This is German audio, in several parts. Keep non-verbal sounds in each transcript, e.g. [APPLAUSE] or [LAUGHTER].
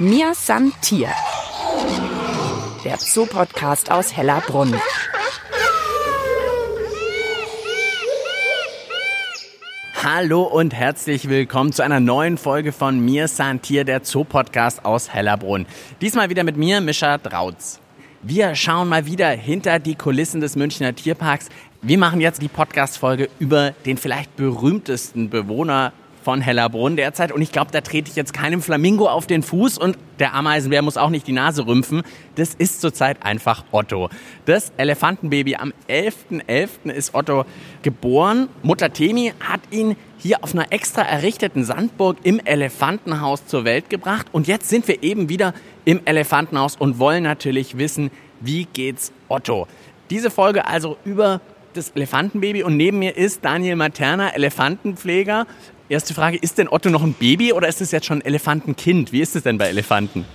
Mir san Tier. Der Zoo-Podcast aus Hellerbrunn. Hallo und herzlich willkommen zu einer neuen Folge von Mir san Tier, der Zoo-Podcast aus Hellerbrunn. Diesmal wieder mit mir, Mischa Drautz. Wir schauen mal wieder hinter die Kulissen des Münchner Tierparks. Wir machen jetzt die Podcast-Folge über den vielleicht berühmtesten Bewohner von Hellerbrunn derzeit. Und ich glaube, da trete ich jetzt keinem Flamingo auf den Fuß und der Ameisenbär muss auch nicht die Nase rümpfen. Das ist zurzeit einfach Otto. Das Elefantenbaby. Am 11.11. .11. ist Otto geboren. Mutter Temi hat ihn hier auf einer extra errichteten Sandburg im Elefantenhaus zur Welt gebracht. Und jetzt sind wir eben wieder im Elefantenhaus und wollen natürlich wissen, wie geht's Otto? Diese Folge also über das Elefantenbaby und neben mir ist Daniel Materna, Elefantenpfleger. Erste Frage, ist denn Otto noch ein Baby oder ist es jetzt schon ein Elefantenkind? Wie ist es denn bei Elefanten?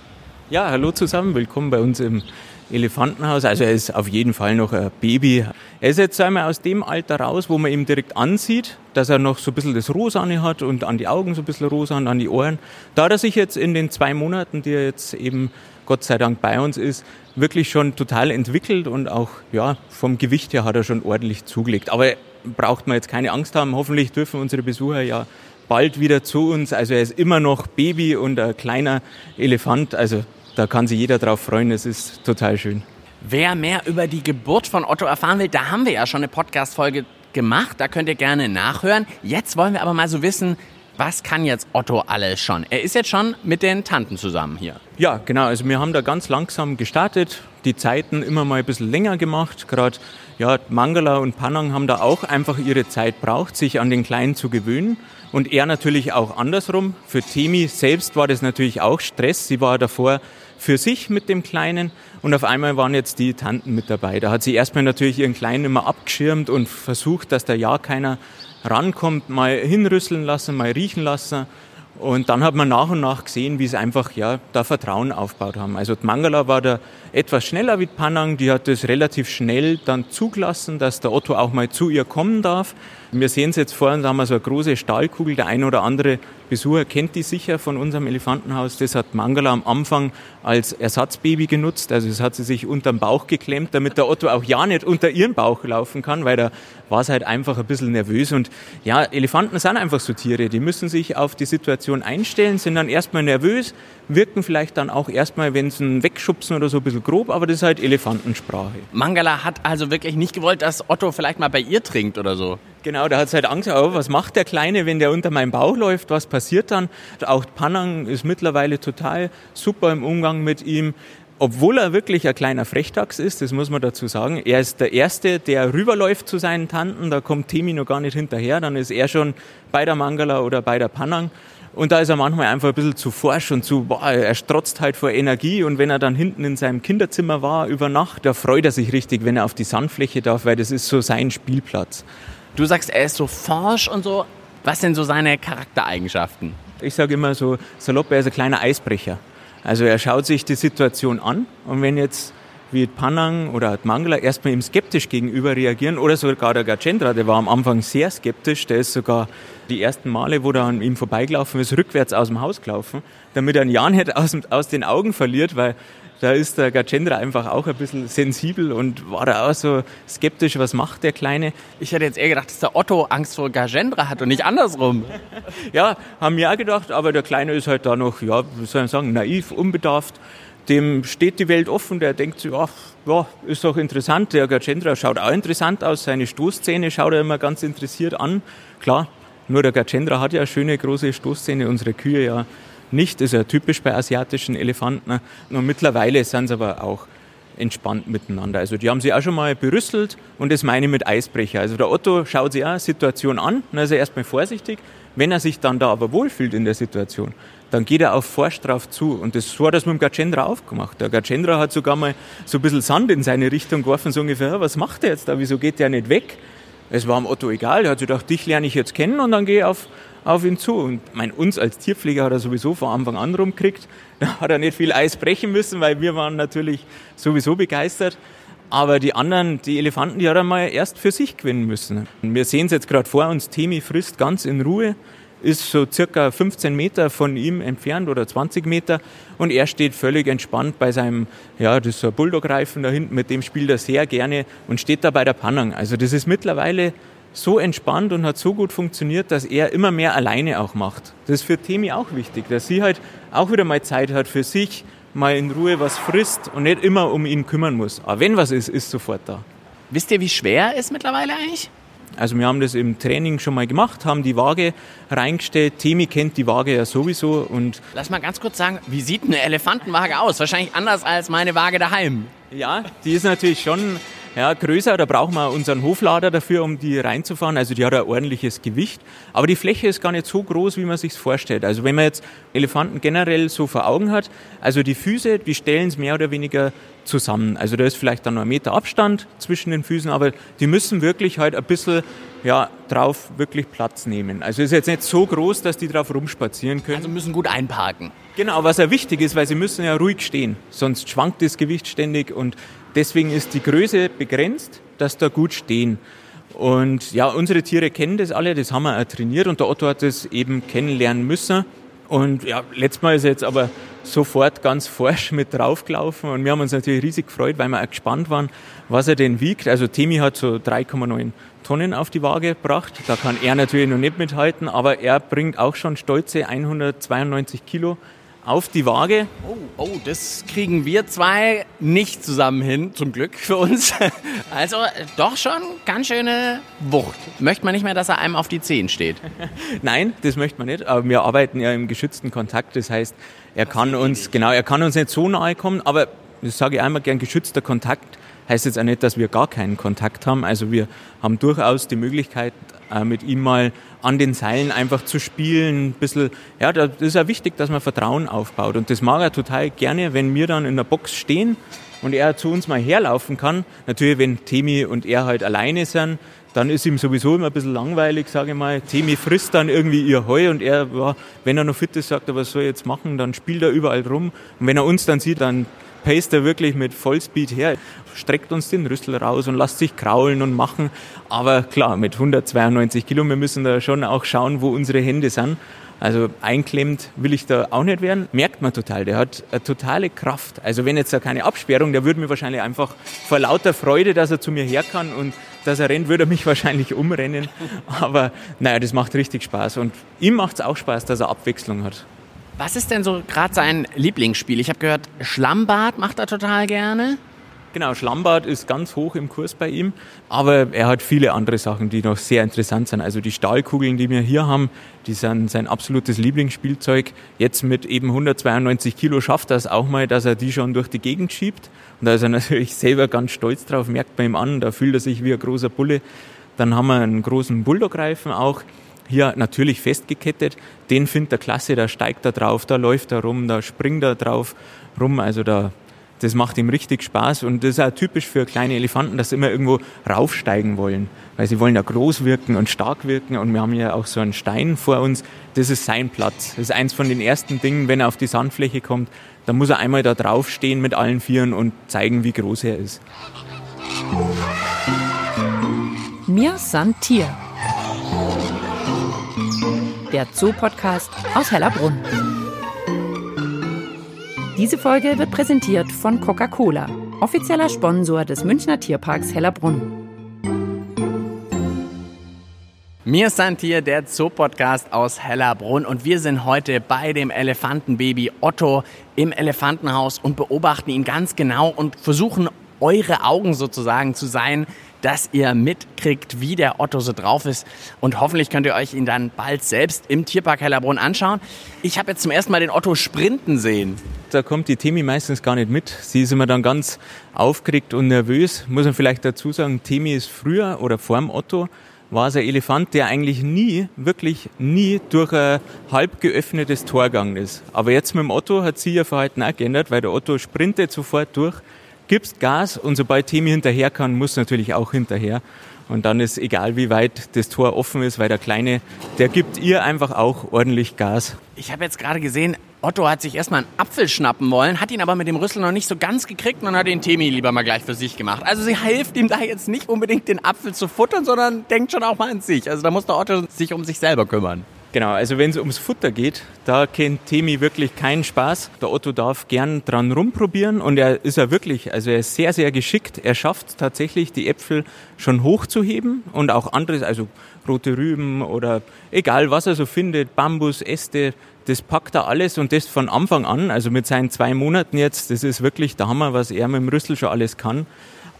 Ja, hallo zusammen, willkommen bei uns im Elefantenhaus. Also er ist auf jeden Fall noch ein Baby. Er ist jetzt einmal aus dem Alter raus, wo man ihm direkt ansieht, dass er noch so ein bisschen das Rosane hat und an die Augen so ein bisschen rosa und an die Ohren. Da er sich jetzt in den zwei Monaten, die er jetzt eben Gott sei Dank bei uns ist, wirklich schon total entwickelt und auch ja, vom Gewicht her hat er schon ordentlich zugelegt. Aber braucht man jetzt keine Angst haben. Hoffentlich dürfen unsere Besucher ja bald wieder zu uns. Also er ist immer noch Baby und ein kleiner Elefant. Also da kann sich jeder drauf freuen. Es ist total schön. Wer mehr über die Geburt von Otto erfahren will, da haben wir ja schon eine Podcast-Folge gemacht. Da könnt ihr gerne nachhören. Jetzt wollen wir aber mal so wissen, was kann jetzt Otto alles schon? Er ist jetzt schon mit den Tanten zusammen hier. Ja, genau. Also wir haben da ganz langsam gestartet, die Zeiten immer mal ein bisschen länger gemacht. Gerade ja, Mangala und Panang haben da auch einfach ihre Zeit braucht, sich an den Kleinen zu gewöhnen. Und er natürlich auch andersrum. Für Temi selbst war das natürlich auch Stress. Sie war davor für sich mit dem Kleinen und auf einmal waren jetzt die Tanten mit dabei. Da hat sie erstmal natürlich ihren Kleinen immer abgeschirmt und versucht, dass da ja keiner rankommt, mal hinrüsseln lassen, mal riechen lassen. Und dann hat man nach und nach gesehen, wie es einfach ja da Vertrauen aufgebaut haben. Also Mangala war da etwas schneller wie Panang, die hat das relativ schnell dann zugelassen, dass der Otto auch mal zu ihr kommen darf. Wir sehen es jetzt vor uns, da haben wir so eine große Stahlkugel. Der ein oder andere Besucher kennt die sicher von unserem Elefantenhaus. Das hat Mangala am Anfang als Ersatzbaby genutzt. Also das hat sie sich unterm Bauch geklemmt, damit der Otto auch ja nicht unter ihren Bauch laufen kann, weil da war es halt einfach ein bisschen nervös. Und ja, Elefanten sind einfach so Tiere. Die müssen sich auf die Situation einstellen, sind dann erstmal nervös, wirken vielleicht dann auch erstmal, wenn sie ihn wegschubsen oder so ein bisschen grob, aber das ist halt Elefantensprache. Mangala hat also wirklich nicht gewollt, dass Otto vielleicht mal bei ihr trinkt oder so. Genau, da hat es halt Angst, oh, was macht der Kleine, wenn der unter meinem Bauch läuft, was passiert dann? Auch Panang ist mittlerweile total super im Umgang mit ihm. Obwohl er wirklich ein kleiner Frechdachs ist, das muss man dazu sagen. Er ist der Erste, der rüberläuft zu seinen Tanten, da kommt Temi noch gar nicht hinterher, dann ist er schon bei der Mangala oder bei der Panang. Und da ist er manchmal einfach ein bisschen zu forsch und zu, boah, er strotzt halt vor Energie. Und wenn er dann hinten in seinem Kinderzimmer war über Nacht, da freut er sich richtig, wenn er auf die Sandfläche darf, weil das ist so sein Spielplatz. Du sagst, er ist so forsch und so. Was sind so seine Charaktereigenschaften? Ich sage immer so, salopp, er ist ein kleiner Eisbrecher. Also er schaut sich die Situation an und wenn jetzt wie Panang oder Mangala erstmal ihm skeptisch gegenüber reagieren oder sogar der Gajendra, der war am Anfang sehr skeptisch, der ist sogar die ersten Male, wo er an ihm vorbeigelaufen ist, rückwärts aus dem Haus gelaufen, damit er einen Jan aus, aus den Augen verliert, weil da ist der Gajendra einfach auch ein bisschen sensibel und war da auch so skeptisch, was macht der Kleine. Ich hätte jetzt eher gedacht, dass der Otto Angst vor Gajendra hat und nicht andersrum. [LAUGHS] ja, haben wir auch gedacht, aber der Kleine ist halt da noch, ja, wie soll ich sagen, naiv, unbedarft dem steht die Welt offen, der denkt sich, ach, ja, ist doch interessant. Der Gajendra schaut auch interessant aus, seine Stoßzähne schaut er immer ganz interessiert an. Klar, nur der Gajendra hat ja schöne große Stoßzähne, unsere Kühe ja nicht. Das ist ja typisch bei asiatischen Elefanten. Und mittlerweile sind sie aber auch entspannt miteinander. Also die haben sie auch schon mal berüsselt und das meine ich mit Eisbrecher. Also der Otto schaut sich auch Situation an, dann ist er erstmal vorsichtig. Wenn er sich dann da aber wohlfühlt in der Situation, dann geht er auf Forsch drauf zu. Und das hat das mit dem Gajendra aufgemacht. Der Gajendra hat sogar mal so ein bisschen Sand in seine Richtung geworfen, so ungefähr, was macht er jetzt da, wieso geht der nicht weg? Es war dem Otto egal, er hat sich gedacht, dich lerne ich jetzt kennen und dann gehe ich auf, auf ihn zu. Und mein, uns als Tierpfleger hat er sowieso von Anfang an rumgekriegt. [LAUGHS] Da hat er nicht viel Eis brechen müssen, weil wir waren natürlich sowieso begeistert. Aber die anderen, die Elefanten, die hat er mal erst für sich gewinnen müssen. Wir sehen es jetzt gerade vor uns, Temi frisst ganz in Ruhe ist so circa 15 Meter von ihm entfernt oder 20 Meter und er steht völlig entspannt bei seinem, ja, das ist so ein Bulldog-Reifen da hinten, mit dem spielt er sehr gerne und steht da bei der Pannung. Also das ist mittlerweile so entspannt und hat so gut funktioniert, dass er immer mehr alleine auch macht. Das ist für Temi auch wichtig, dass sie halt auch wieder mal Zeit hat für sich, mal in Ruhe was frisst und nicht immer um ihn kümmern muss. Aber wenn was ist, ist sofort da. Wisst ihr, wie schwer er ist mittlerweile eigentlich? Also wir haben das im Training schon mal gemacht, haben die Waage reingestellt. Temi kennt die Waage ja sowieso und Lass mal ganz kurz sagen, wie sieht eine Elefantenwaage aus? Wahrscheinlich anders als meine Waage daheim. ja, die ist natürlich schon ja, größer. Da brauchen wir unseren Hoflader dafür, um die reinzufahren. Also die hat ein ordentliches Gewicht. Aber die Fläche ist gar nicht so groß, wie man sich vorstellt. Also wenn man jetzt Elefanten generell so vor Augen hat, also die Füße, die stellen es mehr oder weniger zusammen. Also da ist vielleicht dann noch ein Meter Abstand zwischen den Füßen, aber die müssen wirklich halt ein bisschen ja, drauf wirklich Platz nehmen. Also ist jetzt nicht so groß, dass die drauf rumspazieren können. Also müssen gut einparken. Genau, was ja wichtig ist, weil sie müssen ja ruhig stehen, sonst schwankt das Gewicht ständig und deswegen ist die Größe begrenzt, dass da gut stehen. Und ja, unsere Tiere kennen das alle, das haben wir auch trainiert und der Otto hat das eben kennenlernen müssen. Und ja, letztes Mal ist er jetzt aber sofort ganz forsch mit draufgelaufen und wir haben uns natürlich riesig gefreut, weil wir auch gespannt waren, was er denn wiegt. Also Temi hat so 3,9 Tonnen auf die Waage gebracht. Da kann er natürlich noch nicht mithalten, aber er bringt auch schon stolze 192 Kilo auf die Waage. Oh, oh, das kriegen wir zwei nicht zusammen hin, zum Glück für uns. [LAUGHS] Also äh, doch schon ganz schöne Wucht. Möchte man nicht mehr, dass er einem auf die Zehen steht. [LAUGHS] Nein, das möchte man nicht, aber wir arbeiten ja im geschützten Kontakt. Das heißt, er kann uns, genau, er kann uns nicht so nahe kommen, aber das sage ich einmal gern, geschützter Kontakt heißt jetzt auch nicht, dass wir gar keinen Kontakt haben. Also wir haben durchaus die Möglichkeit, äh, mit ihm mal an den Seilen einfach zu spielen, ein bisschen, ja, das ist ja wichtig, dass man Vertrauen aufbaut. Und das mag er total gerne, wenn wir dann in der Box stehen und er zu uns mal herlaufen kann. Natürlich, wenn Temi und er halt alleine sind, dann ist ihm sowieso immer ein bisschen langweilig, sage ich mal. Temi frisst dann irgendwie ihr Heu und er, wenn er noch fit ist, sagt er, was soll er jetzt machen, dann spielt er überall rum. Und wenn er uns dann sieht, dann paced er wirklich mit Vollspeed her, streckt uns den Rüssel raus und lässt sich kraulen und machen. Aber klar, mit 192 Kilo, wir müssen da schon auch schauen, wo unsere Hände sind. Also einklemmt will ich da auch nicht werden. Merkt man total, der hat eine totale Kraft. Also wenn jetzt da keine Absperrung, der würde mir wahrscheinlich einfach vor lauter Freude, dass er zu mir her kann und dass er rennt, würde er mich [LAUGHS] wahrscheinlich umrennen. Aber naja, das macht richtig Spaß. Und ihm macht es auch Spaß, dass er Abwechslung hat. Was ist denn so gerade sein Lieblingsspiel? Ich habe gehört, Schlammbad macht er total gerne. Genau, Schlammbad ist ganz hoch im Kurs bei ihm, aber er hat viele andere Sachen, die noch sehr interessant sind. Also die Stahlkugeln, die wir hier haben, die sind sein absolutes Lieblingsspielzeug. Jetzt mit eben 192 Kilo schafft er es auch mal, dass er die schon durch die Gegend schiebt. Und da ist er [LAUGHS] natürlich selber ganz stolz drauf, merkt man ihm an, da fühlt er sich wie ein großer Bulle. Dann haben wir einen großen Bulldog-Reifen auch, hier natürlich festgekettet. Den findet er klasse, da steigt er drauf, da läuft er rum, da springt er drauf rum. Also da, das macht ihm richtig Spaß und das ist auch typisch für kleine Elefanten, dass sie immer irgendwo raufsteigen wollen, weil sie wollen ja groß wirken und stark wirken und wir haben ja auch so einen Stein vor uns, das ist sein Platz. Das ist eins von den ersten Dingen, wenn er auf die Sandfläche kommt, da muss er einmal da draufstehen mit allen Vieren und zeigen, wie groß er ist. Mir san Tier. Der Zoo-Podcast aus Hellerbrunn. Diese Folge wird präsentiert von Coca-Cola, offizieller Sponsor des Münchner Tierparks Hellerbrunn. Mir sind hier der Zoo-Podcast aus Hellerbrunn und wir sind heute bei dem Elefantenbaby Otto im Elefantenhaus und beobachten ihn ganz genau und versuchen eure Augen sozusagen zu sein, dass ihr mitkriegt, wie der Otto so drauf ist. Und hoffentlich könnt ihr euch ihn dann bald selbst im Tierpark Hellerbrunn anschauen. Ich habe jetzt zum ersten Mal den Otto sprinten sehen. Da kommt die Temi meistens gar nicht mit. Sie ist immer dann ganz aufgeregt und nervös. Muss man vielleicht dazu sagen, Temi ist früher oder vor dem Otto war es ein Elefant, der eigentlich nie, wirklich nie durch ein halb geöffnetes Tor gegangen ist. Aber jetzt mit dem Otto hat sie ihr Verhalten auch geändert, weil der Otto sprintet sofort durch gibst Gas und sobald Temi hinterher kann, muss natürlich auch hinterher. Und dann ist egal, wie weit das Tor offen ist, weil der Kleine, der gibt ihr einfach auch ordentlich Gas. Ich habe jetzt gerade gesehen, Otto hat sich erstmal einen Apfel schnappen wollen, hat ihn aber mit dem Rüssel noch nicht so ganz gekriegt und hat den Temi lieber mal gleich für sich gemacht. Also sie hilft ihm da jetzt nicht unbedingt den Apfel zu futtern, sondern denkt schon auch mal an sich. Also da muss der Otto sich um sich selber kümmern. Genau, also wenn es ums Futter geht, da kennt Temi wirklich keinen Spaß. Der Otto darf gern dran rumprobieren und er ist ja wirklich, also er ist sehr, sehr geschickt. Er schafft tatsächlich, die Äpfel schon hochzuheben und auch anderes, also rote Rüben oder egal was er so findet, Bambus, Äste, das packt er alles und das von Anfang an, also mit seinen zwei Monaten jetzt, das ist wirklich der Hammer, was er mit dem Rüssel schon alles kann.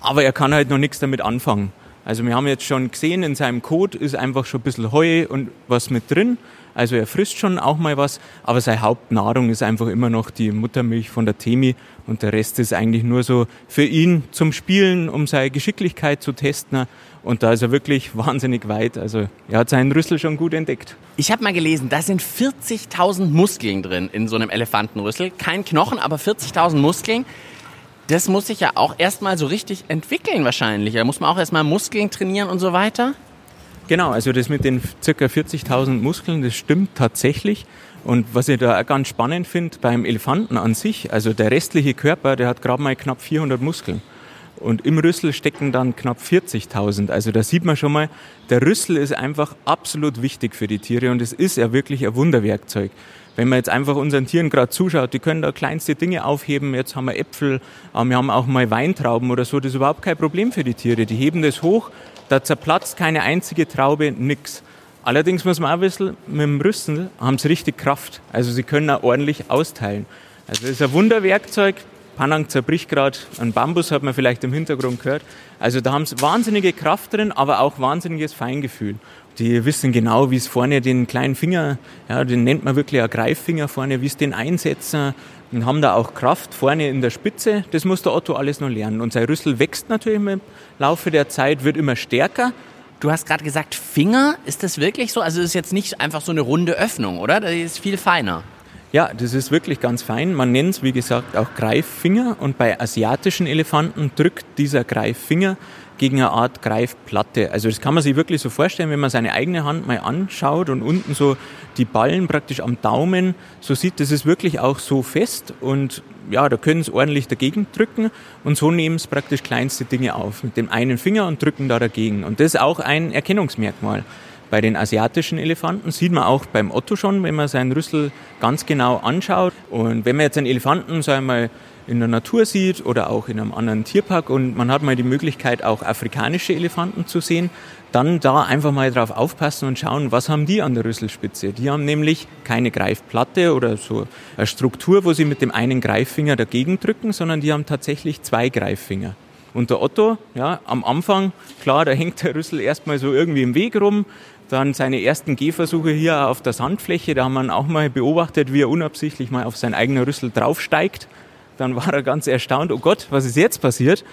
Aber er kann halt noch nichts damit anfangen. Also wir haben jetzt schon gesehen, in seinem Kot ist einfach schon ein bisschen Heu und was mit drin. Also er frisst schon auch mal was, aber seine Hauptnahrung ist einfach immer noch die Muttermilch von der Temi und der Rest ist eigentlich nur so für ihn zum Spielen, um seine Geschicklichkeit zu testen. Und da ist er wirklich wahnsinnig weit. Also er hat seinen Rüssel schon gut entdeckt. Ich habe mal gelesen, da sind 40.000 Muskeln drin in so einem Elefantenrüssel. Kein Knochen, aber 40.000 Muskeln das muss sich ja auch erstmal so richtig entwickeln wahrscheinlich. Da muss man auch erstmal Muskeln trainieren und so weiter. Genau, also das mit den ca. 40.000 Muskeln, das stimmt tatsächlich. Und was ich da auch ganz spannend finde beim Elefanten an sich, also der restliche Körper, der hat gerade mal knapp 400 Muskeln. Und im Rüssel stecken dann knapp 40.000. Also da sieht man schon mal, der Rüssel ist einfach absolut wichtig für die Tiere und es ist ja wirklich ein Wunderwerkzeug. Wenn man jetzt einfach unseren Tieren gerade zuschaut, die können da kleinste Dinge aufheben. Jetzt haben wir Äpfel, wir haben auch mal Weintrauben oder so. Das ist überhaupt kein Problem für die Tiere. Die heben das hoch, da zerplatzt keine einzige Traube, nix. Allerdings muss man auch wissen, mit dem Rüssel haben sie richtig Kraft. Also sie können auch ordentlich austeilen. Also das ist ein Wunderwerkzeug. Panang zerbricht gerade, ein Bambus hat man vielleicht im Hintergrund gehört. Also da haben sie wahnsinnige Kraft drin, aber auch wahnsinniges Feingefühl. Die wissen genau, wie es vorne den kleinen Finger, ja, den nennt man wirklich ein Greiffinger vorne, wie es den einsetzen und haben da auch Kraft vorne in der Spitze. Das muss der Otto alles noch lernen. Und sein Rüssel wächst natürlich im Laufe der Zeit, wird immer stärker. Du hast gerade gesagt, Finger, ist das wirklich so? Also es ist jetzt nicht einfach so eine runde Öffnung, oder? Das ist viel feiner. Ja, das ist wirklich ganz fein. Man nennt es, wie gesagt, auch Greiffinger. Und bei asiatischen Elefanten drückt dieser Greiffinger gegen eine Art Greifplatte. Also das kann man sich wirklich so vorstellen, wenn man seine eigene Hand mal anschaut und unten so die Ballen praktisch am Daumen so sieht, das ist wirklich auch so fest und ja, da können sie ordentlich dagegen drücken und so nehmen sie praktisch kleinste Dinge auf mit dem einen Finger und drücken da dagegen. Und das ist auch ein Erkennungsmerkmal. Bei den asiatischen Elefanten sieht man auch beim Otto schon, wenn man seinen Rüssel ganz genau anschaut. Und wenn man jetzt einen Elefanten, sagen wir mal, in der Natur sieht oder auch in einem anderen Tierpark und man hat mal die Möglichkeit, auch afrikanische Elefanten zu sehen, dann da einfach mal drauf aufpassen und schauen, was haben die an der Rüsselspitze. Die haben nämlich keine Greifplatte oder so eine Struktur, wo sie mit dem einen Greiffinger dagegen drücken, sondern die haben tatsächlich zwei Greiffinger. Und der Otto, ja, am Anfang, klar, da hängt der Rüssel erstmal so irgendwie im Weg rum, dann seine ersten Gehversuche hier auf der Sandfläche, da haben wir auch mal beobachtet, wie er unabsichtlich mal auf sein eigener Rüssel draufsteigt dann war er ganz erstaunt, oh Gott, was ist jetzt passiert?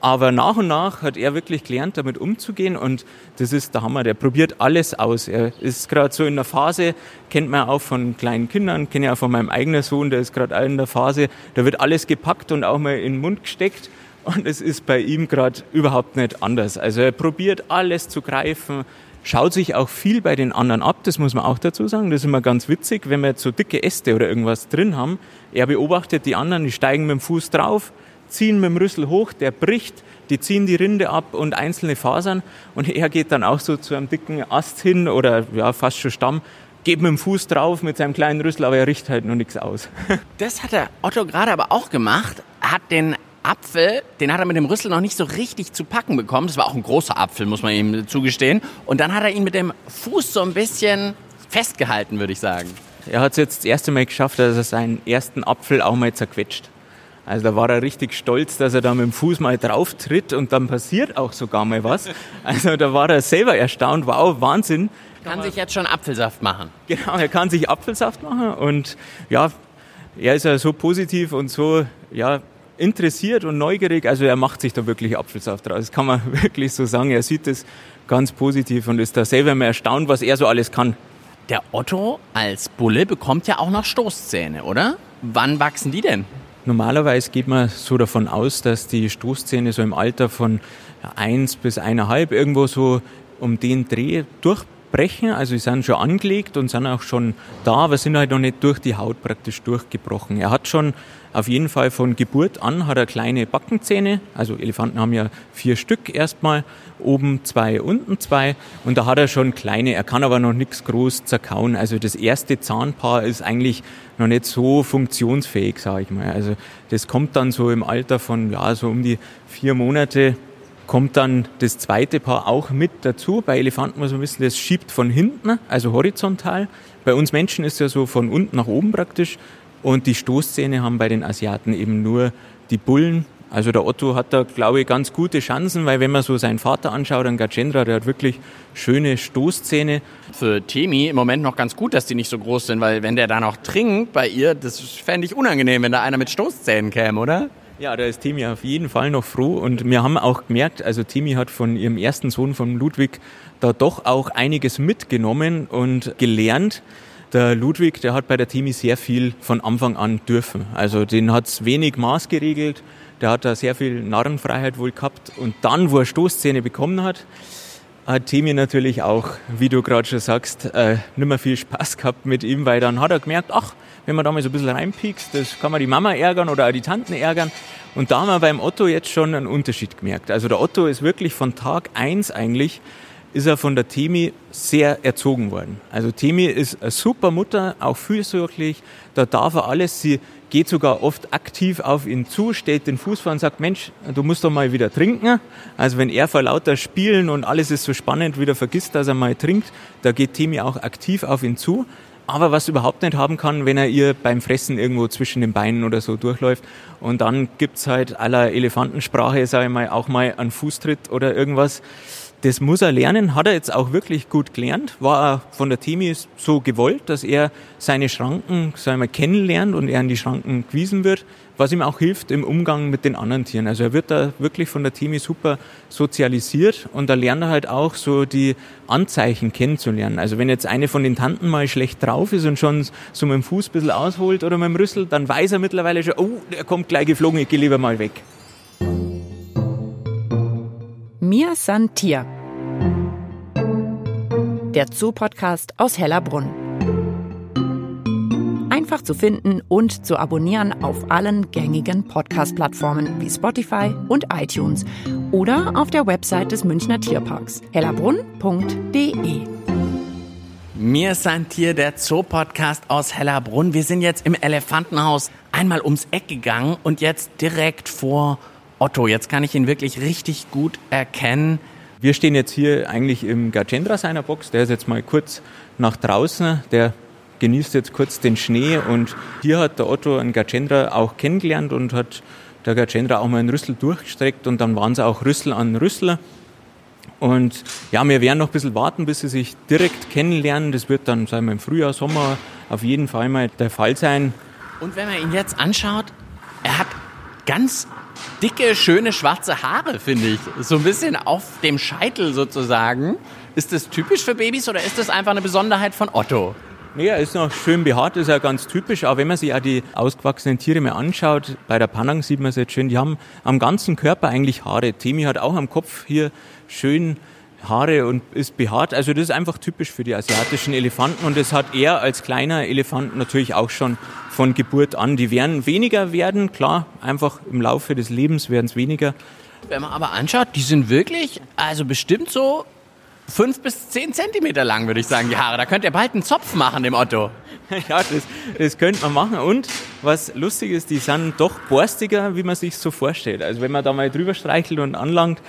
Aber nach und nach hat er wirklich gelernt, damit umzugehen und das ist der Hammer. Der probiert alles aus. Er ist gerade so in der Phase, kennt man auch von kleinen Kindern, kenne ich auch von meinem eigenen Sohn, der ist gerade in der Phase, da wird alles gepackt und auch mal in den Mund gesteckt. Und es ist bei ihm gerade überhaupt nicht anders. Also er probiert alles zu greifen, schaut sich auch viel bei den anderen ab, das muss man auch dazu sagen. Das ist immer ganz witzig, wenn wir jetzt so dicke Äste oder irgendwas drin haben. Er beobachtet die anderen, die steigen mit dem Fuß drauf, ziehen mit dem Rüssel hoch, der bricht, die ziehen die Rinde ab und einzelne Fasern und er geht dann auch so zu einem dicken Ast hin oder ja, fast schon Stamm, geht mit dem Fuß drauf mit seinem kleinen Rüssel, aber er riecht halt noch nichts aus. [LAUGHS] Das hat der Otto gerade aber auch gemacht, hat den Apfel, den hat er mit dem Rüssel noch nicht so richtig zu packen bekommen. Das war auch ein großer Apfel, muss man ihm zugestehen. Und dann hat er ihn mit dem Fuß so ein bisschen festgehalten, würde ich sagen. Er hat es jetzt das erste Mal geschafft, dass er seinen ersten Apfel auch mal zerquetscht. Also da war er richtig stolz, dass er da mit dem Fuß mal drauf tritt und dann passiert auch sogar mal was. [LAUGHS] Also da war er selber erstaunt, wow, Wahnsinn. Kann sich jetzt schon Apfelsaft machen. Genau, er kann sich Apfelsaft machen und ja, er ist ja so positiv und so ja, interessiert und neugierig. Also er macht sich da wirklich Apfelsaft draus. Das kann man [LAUGHS] wirklich so sagen. Er sieht das ganz positiv und ist da selber mal erstaunt, was er so alles kann. Der Otto als Bulle bekommt ja auch noch Stoßzähne, oder? Wann wachsen die denn? Normalerweise geht man so davon aus, dass die Stoßzähne so im Alter von eins bis eineinhalb irgendwo so um den Dreh durch brechen, also sie sind schon angelegt und sind auch schon da, aber sind halt noch nicht durch die Haut praktisch durchgebrochen. Er hat schon auf jeden Fall von Geburt an hat er kleine Backenzähne, also Elefanten haben ja vier Stück erstmal, oben zwei, unten zwei und da hat er schon kleine, er kann aber noch nichts groß zerkauen. Also das erste Zahnpaar ist eigentlich noch nicht so funktionsfähig, sage ich mal. Also das kommt dann so im Alter von ja so um die vier Monate kommt dann das zweite Paar auch mit dazu. Bei Elefanten muss man wissen, das schiebt von hinten, also horizontal. Bei uns Menschen ist ja so von unten nach oben praktisch. Und die Stoßzähne haben bei den Asiaten eben nur die Bullen. Also der Otto hat da, glaube ich, ganz gute Chancen, weil wenn man so seinen Vater anschaut, dann Gajendra, der hat wirklich schöne Stoßzähne. Für Temi im Moment noch ganz gut, dass die nicht so groß sind, weil wenn der da noch trinkt bei ihr, das fände ich unangenehm, wenn da einer mit Stoßzähnen käme, oder? Ja, da ist Timi auf jeden Fall noch froh und wir haben auch gemerkt, also Timi hat von ihrem ersten Sohn, von Ludwig, da doch auch einiges mitgenommen und gelernt. Der Ludwig, der hat bei der Timi sehr viel von Anfang an dürfen. Also den hat's wenig Maß geregelt, der hat da sehr viel Narrenfreiheit wohl gehabt und dann, wo er Stoßzähne bekommen hat, hat Timi natürlich auch, wie du gerade schon sagst, äh, nicht mehr viel Spaß gehabt mit ihm, weil dann hat er gemerkt, ach, wenn man da mal so ein bisschen reinpiekst, das kann man die Mama ärgern oder auch die Tanten ärgern. Und da haben wir beim Otto jetzt schon einen Unterschied gemerkt. Also der Otto ist wirklich von Tag eins eigentlich, ist er von der Temi sehr erzogen worden. Also Temi ist eine super Mutter, auch fürsorglich, da darf er alles. Sie geht sogar oft aktiv auf ihn zu, stellt den Fuß vor und sagt, Mensch, du musst doch mal wieder trinken. Also wenn er vor lauter Spielen und alles ist so spannend wieder vergisst, dass er mal trinkt, da geht Temi auch aktiv auf ihn zu aber was überhaupt nicht haben kann, wenn er ihr beim Fressen irgendwo zwischen den Beinen oder so durchläuft. Und dann gibt's halt aller Elefantensprache, sage ich mal, auch mal einen Fußtritt oder irgendwas. Das muss er lernen, hat er jetzt auch wirklich gut gelernt, war er von der Temi so gewollt, dass er seine Schranken, sagen kennenlernt und er an die Schranken gewiesen wird, was ihm auch hilft im Umgang mit den anderen Tieren. Also er wird da wirklich von der Temi super sozialisiert und da lernt er halt auch so die Anzeichen kennenzulernen. Also wenn jetzt eine von den Tanten mal schlecht drauf ist und schon so mit dem Fuß ein bisschen ausholt oder mit dem Rüssel, dann weiß er mittlerweile schon, oh, der kommt gleich geflogen, ich gehe lieber mal weg. Mir san Tier. Der Zoo-Podcast aus Hellerbrunn. Einfach zu finden und zu abonnieren auf allen gängigen Podcast-Plattformen wie Spotify und iTunes oder auf der Website des Münchner Tierparks hellerbrunn.de. Mir san Tier, der Zoo-Podcast aus Hellerbrunn. Wir sind jetzt im Elefantenhaus einmal ums Eck gegangen und jetzt direkt vor Otto. Jetzt kann ich ihn wirklich richtig gut erkennen. Wir stehen jetzt hier eigentlich im Gajendra seiner Box. Der ist jetzt mal kurz nach draußen. Der genießt jetzt kurz den Schnee und hier hat der Otto einen Gajendra auch kennengelernt und hat der Gajendra auch mal einen Rüssel durchgestreckt und dann waren es auch Rüssel an Rüssel. Und ja, wir werden noch ein bisschen warten, bis sie sich direkt kennenlernen. Das wird dann, sagen wir, im Frühjahr, Sommer auf jeden Fall mal der Fall sein. Und wenn man ihn jetzt anschaut, er hat ganz dicke, schöne schwarze Haare, finde ich. So ein bisschen auf dem Scheitel sozusagen. Ist das typisch für Babys oder ist das einfach eine Besonderheit von Otto? Nee, er ist noch schön behaart, ist ja ganz typisch. Aber wenn man sich auch die ausgewachsenen Tiere mal anschaut, bei der Panang sieht man es jetzt schön, die haben am ganzen Körper eigentlich Haare. Temi hat auch am Kopf hier schön Haare und ist behaart. Also das ist einfach typisch für die asiatischen Elefanten und das hat er als kleiner Elefant natürlich auch schon von Geburt an. Die werden weniger werden, klar, einfach im Laufe des Lebens werden es weniger. Wenn man aber anschaut, die sind wirklich, also bestimmt so fünf bis zehn Zentimeter lang, würde ich sagen, die Haare. Da könnt ihr bald einen Zopf machen, dem Otto. [LAUGHS] Ja, das, das könnte man machen. Und was lustig ist, die sind doch borstiger, wie man sich so vorstellt. Also wenn man da mal drüber streichelt und anlangt,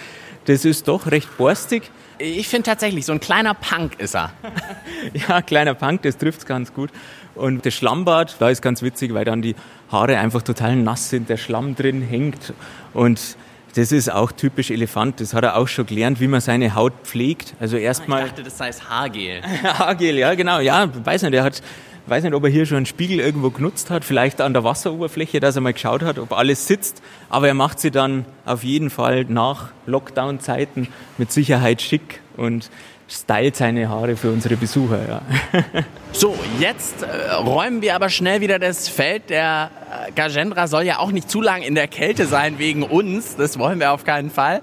das ist doch recht borstig. Ich finde tatsächlich, so ein kleiner Punk ist er. [LAUGHS] ja, kleiner Punk, das trifft's ganz gut. Und das Schlammbad, da ist ganz witzig, weil dann die Haare einfach total nass sind, der Schlamm drin hängt. Und das ist auch typisch Elefant. Das hat er auch schon gelernt, wie man seine Haut pflegt. Also erstmal. Ich dachte, das heißt Haargel. [LAUGHS] Haargel, ja, genau. Ja, weiß nicht, er hat, weiß nicht, ob er hier schon einen Spiegel irgendwo genutzt hat, vielleicht an der Wasseroberfläche, dass er mal geschaut hat, ob alles sitzt. Aber er macht sie dann auf jeden Fall nach Lockdown-Zeiten mit Sicherheit schick und stylt seine Haare für unsere Besucher. Ja. [LAUGHS] So, jetzt äh, räumen wir aber schnell wieder das Feld. Der äh, Gajendra soll ja auch nicht zu lang in der Kälte sein wegen uns. Das wollen wir auf keinen Fall.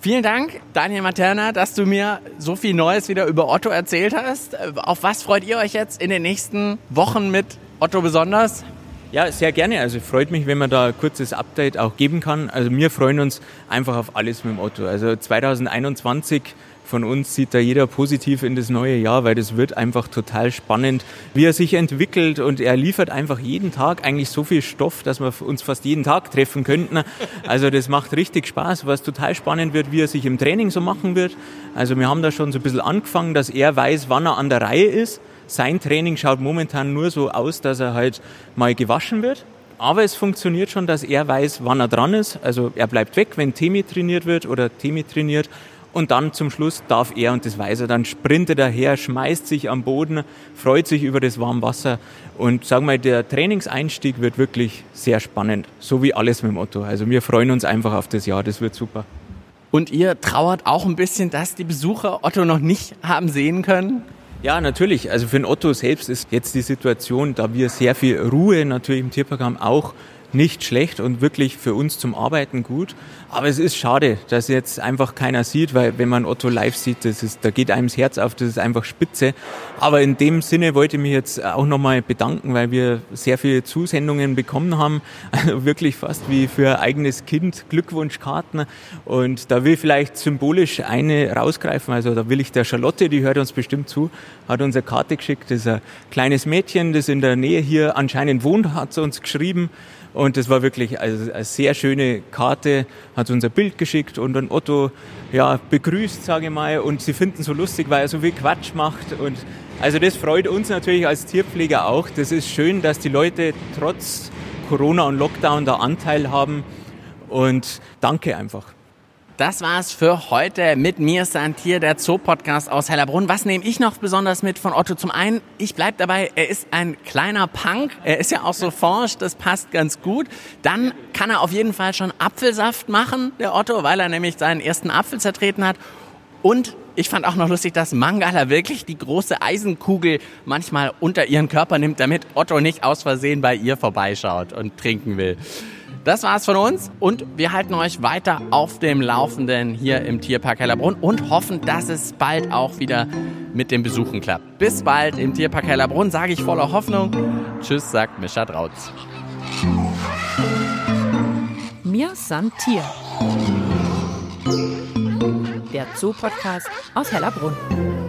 Vielen Dank, Daniel Materna, dass du mir so viel Neues wieder über Otto erzählt hast. Auf was freut ihr euch jetzt in den nächsten Wochen mit Otto besonders? Ja, sehr gerne. Also freut mich, wenn man da ein kurzes Update auch geben kann. Also wir freuen uns einfach auf alles mit dem Otto. Also 2021 von uns sieht da jeder positiv in das neue Jahr, weil das wird einfach total spannend, wie er sich entwickelt und er liefert einfach jeden Tag eigentlich so viel Stoff, dass wir uns fast jeden Tag treffen könnten. Also das macht richtig Spaß, was total spannend wird, wie er sich im Training so machen wird. Also wir haben da schon so ein bisschen angefangen, dass er weiß, wann er an der Reihe ist. Sein Training schaut momentan nur so aus, dass er halt mal gewaschen wird. Aber es funktioniert schon, dass er weiß, wann er dran ist. Also er bleibt weg, wenn Temi trainiert wird oder Temi trainiert und dann zum Schluss darf er, und das weiß er, dann sprintet er her, schmeißt sich am Boden, freut sich über das warme Wasser. Und sagen wir, der Trainingseinstieg wird wirklich sehr spannend. So wie alles mit dem Otto. Also wir freuen uns einfach auf das Jahr, das wird super. Und ihr trauert auch ein bisschen, dass die Besucher Otto noch nicht haben sehen können? Ja, natürlich. Also für den Otto selbst ist jetzt die Situation, da wir sehr viel Ruhe natürlich im Tierpark haben, auch nicht schlecht und wirklich für uns zum Arbeiten gut. Aber es ist schade, dass jetzt einfach keiner sieht, weil wenn man Otto live sieht, das ist, da geht einem das Herz auf, das ist einfach spitze. Aber in dem Sinne wollte ich mich jetzt auch nochmal bedanken, weil wir sehr viele Zusendungen bekommen haben. [LAUGHS] Also wirklich fast wie für eigenes Kind Glückwunschkarten. Und da will ich vielleicht symbolisch eine rausgreifen. Also da will ich der Charlotte, die hört uns bestimmt zu, hat uns eine Karte geschickt. Das ist ein kleines Mädchen, das in der Nähe hier anscheinend wohnt, hat sie uns geschrieben. Und das war wirklich also eine sehr schöne Karte, hat uns ein Bild geschickt und dann Otto ja, begrüßt, sage ich mal. Und sie finden so lustig, weil er so viel Quatsch macht. Und also das freut uns natürlich als Tierpfleger auch. Das ist schön, dass die Leute trotz Corona und Lockdown da Anteil haben. Und danke einfach. Das war's für heute mit mir, Santier, der Zoo-Podcast aus Hellerbrunn. Was nehme ich noch besonders mit von Otto? Zum einen, ich bleib dabei, er ist ein kleiner Punk. Er ist ja auch so forsch, das passt ganz gut. Dann kann er auf jeden Fall schon Apfelsaft machen, der Otto, weil er nämlich seinen ersten Apfel zertreten hat. Und ich fand auch noch lustig, dass Mangala wirklich die große Eisenkugel manchmal unter ihren Körper nimmt, damit Otto nicht aus Versehen bei ihr vorbeischaut und trinken will. Das war's von uns und wir halten euch weiter auf dem Laufenden hier im Tierpark Hellerbrunn und hoffen, dass es bald auch wieder mit den Besuchen klappt. Bis bald im Tierpark Hellerbrunn, sage ich voller Hoffnung. Tschüss, sagt Mischa Drautz. Mir san Tier. Der Zoo-Podcast aus Hellerbrunn.